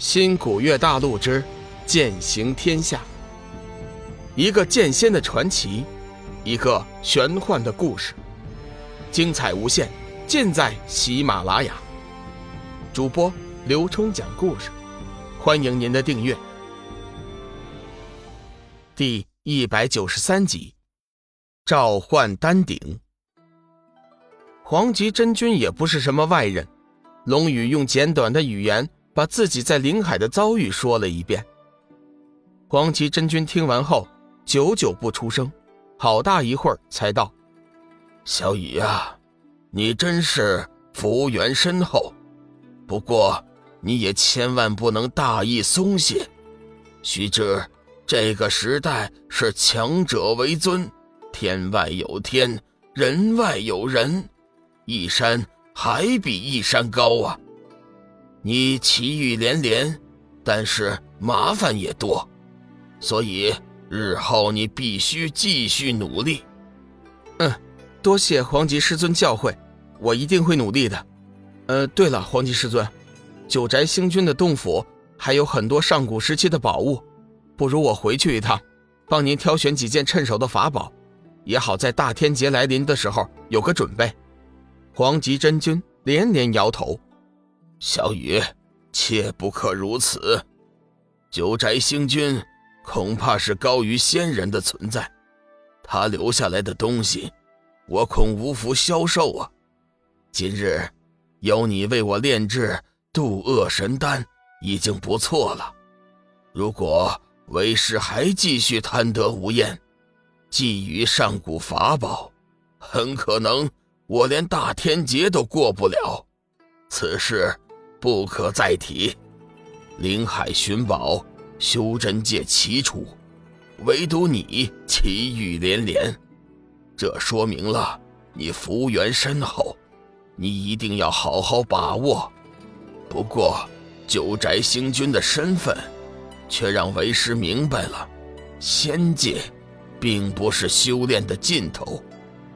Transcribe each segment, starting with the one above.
新古月大陆之剑行天下，一个剑仙的传奇，一个玄幻的故事，精彩无限，尽在喜马拉雅。主播刘冲讲故事，欢迎您的订阅。第一百九十三集，召唤丹顶。黄极真君也不是什么外人，龙宇用简短的语言。把自己在临海的遭遇说了一遍。黄极真君听完后，久久不出声，好大一会儿才道：“小雨啊，你真是福缘深厚，不过你也千万不能大意松懈。须知这个时代是强者为尊，天外有天，人外有人，一山还比一山高啊。”你奇遇连连，但是麻烦也多，所以日后你必须继续努力。嗯，多谢黄极师尊教诲，我一定会努力的。呃，对了，黄极师尊，九宅星君的洞府还有很多上古时期的宝物，不如我回去一趟，帮您挑选几件趁手的法宝，也好在大天劫来临的时候有个准备。黄极真君连连摇头。小雨，切不可如此。九宅星君恐怕是高于仙人的存在，他留下来的东西，我恐无福消受啊。今日有你为我炼制渡厄神丹，已经不错了。如果为师还继续贪得无厌，觊觎上古法宝，很可能我连大天劫都过不了。此事。不可再提，临海寻宝，修真界齐出，唯独你奇遇连连，这说明了你福缘深厚，你一定要好好把握。不过，九宅星君的身份，却让为师明白了，仙界，并不是修炼的尽头。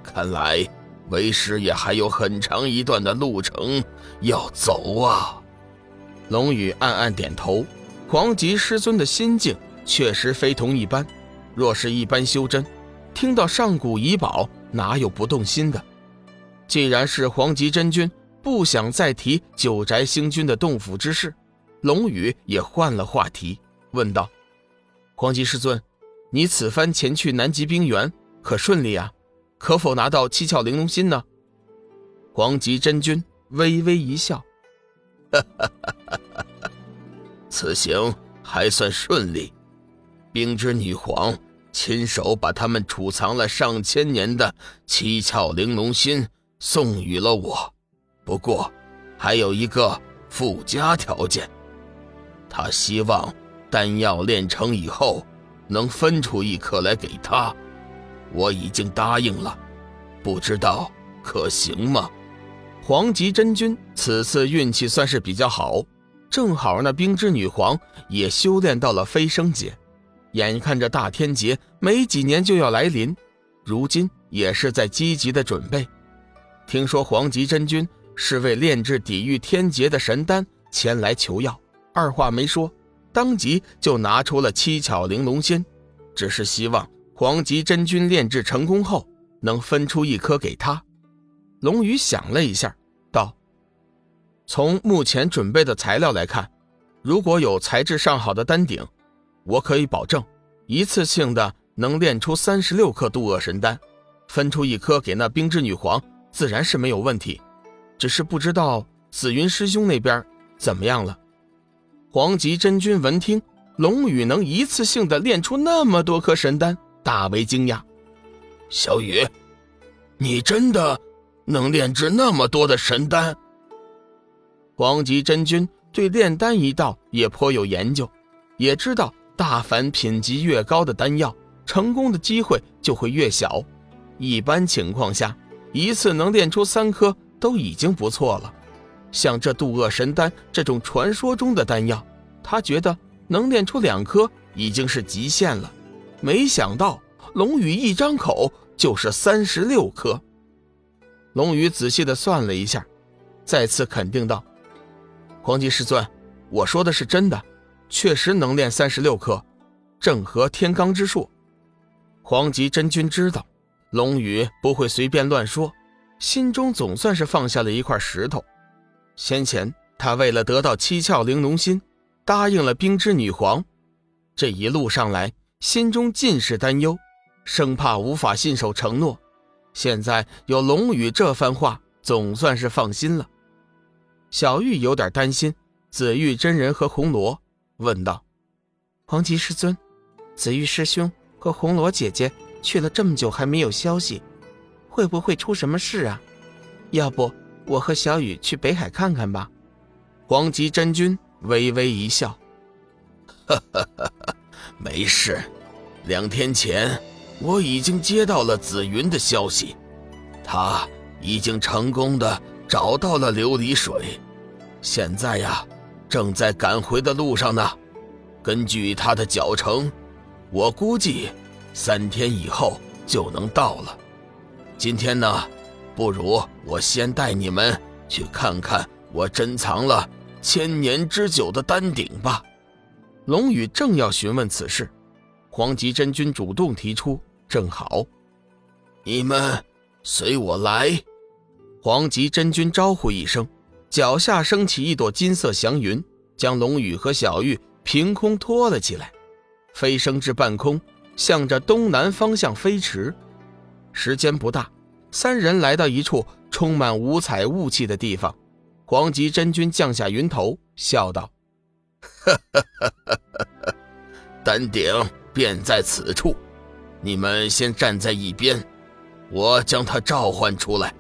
看来。为师也还有很长一段的路程要走啊！龙宇暗暗点头。黄极师尊的心境确实非同一般。若是一般修真，听到上古遗宝，哪有不动心的？既然是黄极真君不想再提九宅星君的洞府之事，龙宇也换了话题，问道：“黄极师尊，你此番前去南极冰原，可顺利啊？”可否拿到七窍玲珑心呢？黄极真君微微一笑，哈哈哈哈哈！此行还算顺利，冰之女皇亲手把他们储藏了上千年的七窍玲珑心送予了我。不过，还有一个附加条件，他希望丹药炼成以后，能分出一颗来给他。我已经答应了，不知道可行吗？黄极真君此次运气算是比较好，正好那冰之女皇也修炼到了飞升阶，眼看着大天劫没几年就要来临，如今也是在积极的准备。听说黄极真君是为炼制抵御天劫的神丹前来求药，二话没说，当即就拿出了七巧玲珑仙，只是希望。黄极真君炼制成功后，能分出一颗给他。龙宇想了一下，道：“从目前准备的材料来看，如果有材质上好的丹鼎，我可以保证，一次性的能炼出三十六颗渡厄神丹，分出一颗给那冰之女皇，自然是没有问题。只是不知道紫云师兄那边怎么样了。”黄极真君闻听龙宇能一次性的炼出那么多颗神丹。大为惊讶，小雨，你真的能炼制那么多的神丹？黄极真君对炼丹一道也颇有研究，也知道大凡品级越高的丹药，成功的机会就会越小。一般情况下，一次能炼出三颗都已经不错了。像这渡厄神丹这种传说中的丹药，他觉得能炼出两颗已经是极限了。没想到龙宇一张口就是三十六颗。龙宇仔细的算了一下，再次肯定道：“黄极师尊，我说的是真的，确实能练三十六颗，正合天罡之术。黄极真君知道龙宇不会随便乱说，心中总算是放下了一块石头。先前他为了得到七窍玲珑心，答应了冰之女皇，这一路上来心中尽是担忧，生怕无法信守承诺。现在有龙宇这番话，总算是放心了。小玉有点担心紫玉真人和红罗，问道：“黄极师尊，紫玉师兄和红罗姐姐去了这么久还没有消息，会不会出什么事啊？要不我和小雨去北海看看吧。”黄极真君微微一笑：“哈哈哈哈没事。两天前我已经接到了紫云的消息，他已经成功的找到了琉璃水。”现在呀，正在赶回的路上呢。根据他的脚程，我估计三天以后就能到了。今天呢，不如我先带你们去看看我珍藏了千年之久的丹鼎吧。龙宇正要询问此事，黄极真君主动提出：“正好，你们随我来。”黄极真君招呼一声。脚下升起一朵金色祥云，将龙宇和小玉凭空托了起来，飞升至半空，向着东南方向飞驰。时间不大，三人来到一处充满五彩雾气的地方。黄极真君降下云头，笑道：“哈哈哈哈哈！哈哈哈！哈丹鼎便在此处，你们先站在一边，我将它召唤出来。”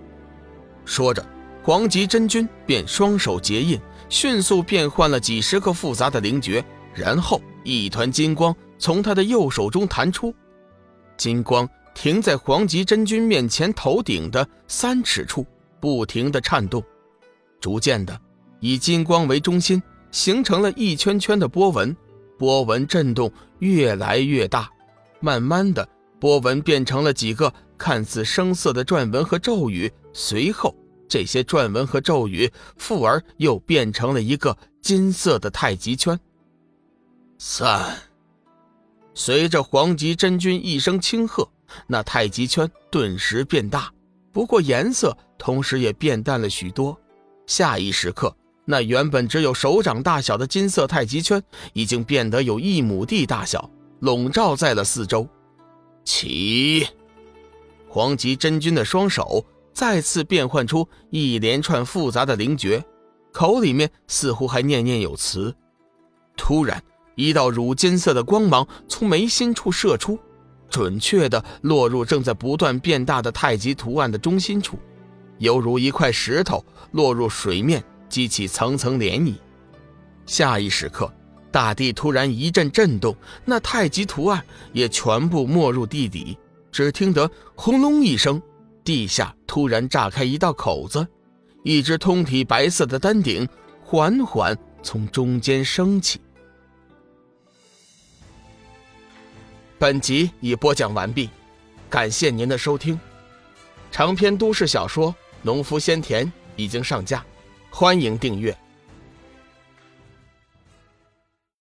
说着。黄极真君便双手结印，迅速变换了几十个复杂的灵诀，然后一团金光从他的右手中弹出，金光停在黄极真君面前头顶的三尺处，不停的颤动，逐渐的以金光为中心，形成了一圈圈的波纹，波纹震动越来越大，慢慢的波纹变成了几个看似生涩的篆文和咒语，随后。这些篆文和咒语，复而又变成了一个金色的太极圈。散。随着黄极真君一声轻喝，那太极圈顿时变大，不过颜色同时也变淡了许多。下一时刻，那原本只有手掌大小的金色太极圈，已经变得有一亩地大小，笼罩在了四周。起！黄极真君的双手。再次变换出一连串复杂的灵诀，口里面似乎还念念有词。突然，一道乳金色的光芒从眉心处射出，准确的落入正在不断变大的太极图案的中心处，犹如一块石头落入水面，激起层层涟漪。下一时刻，大地突然一阵震动，那太极图案也全部没入地底。只听得轰隆一声。地下突然炸开一道口子，一只通体白色的丹鼎缓缓从中间升起。本集已播讲完毕，感谢您的收听。长篇都市小说《农夫先田》已经上架，欢迎订阅。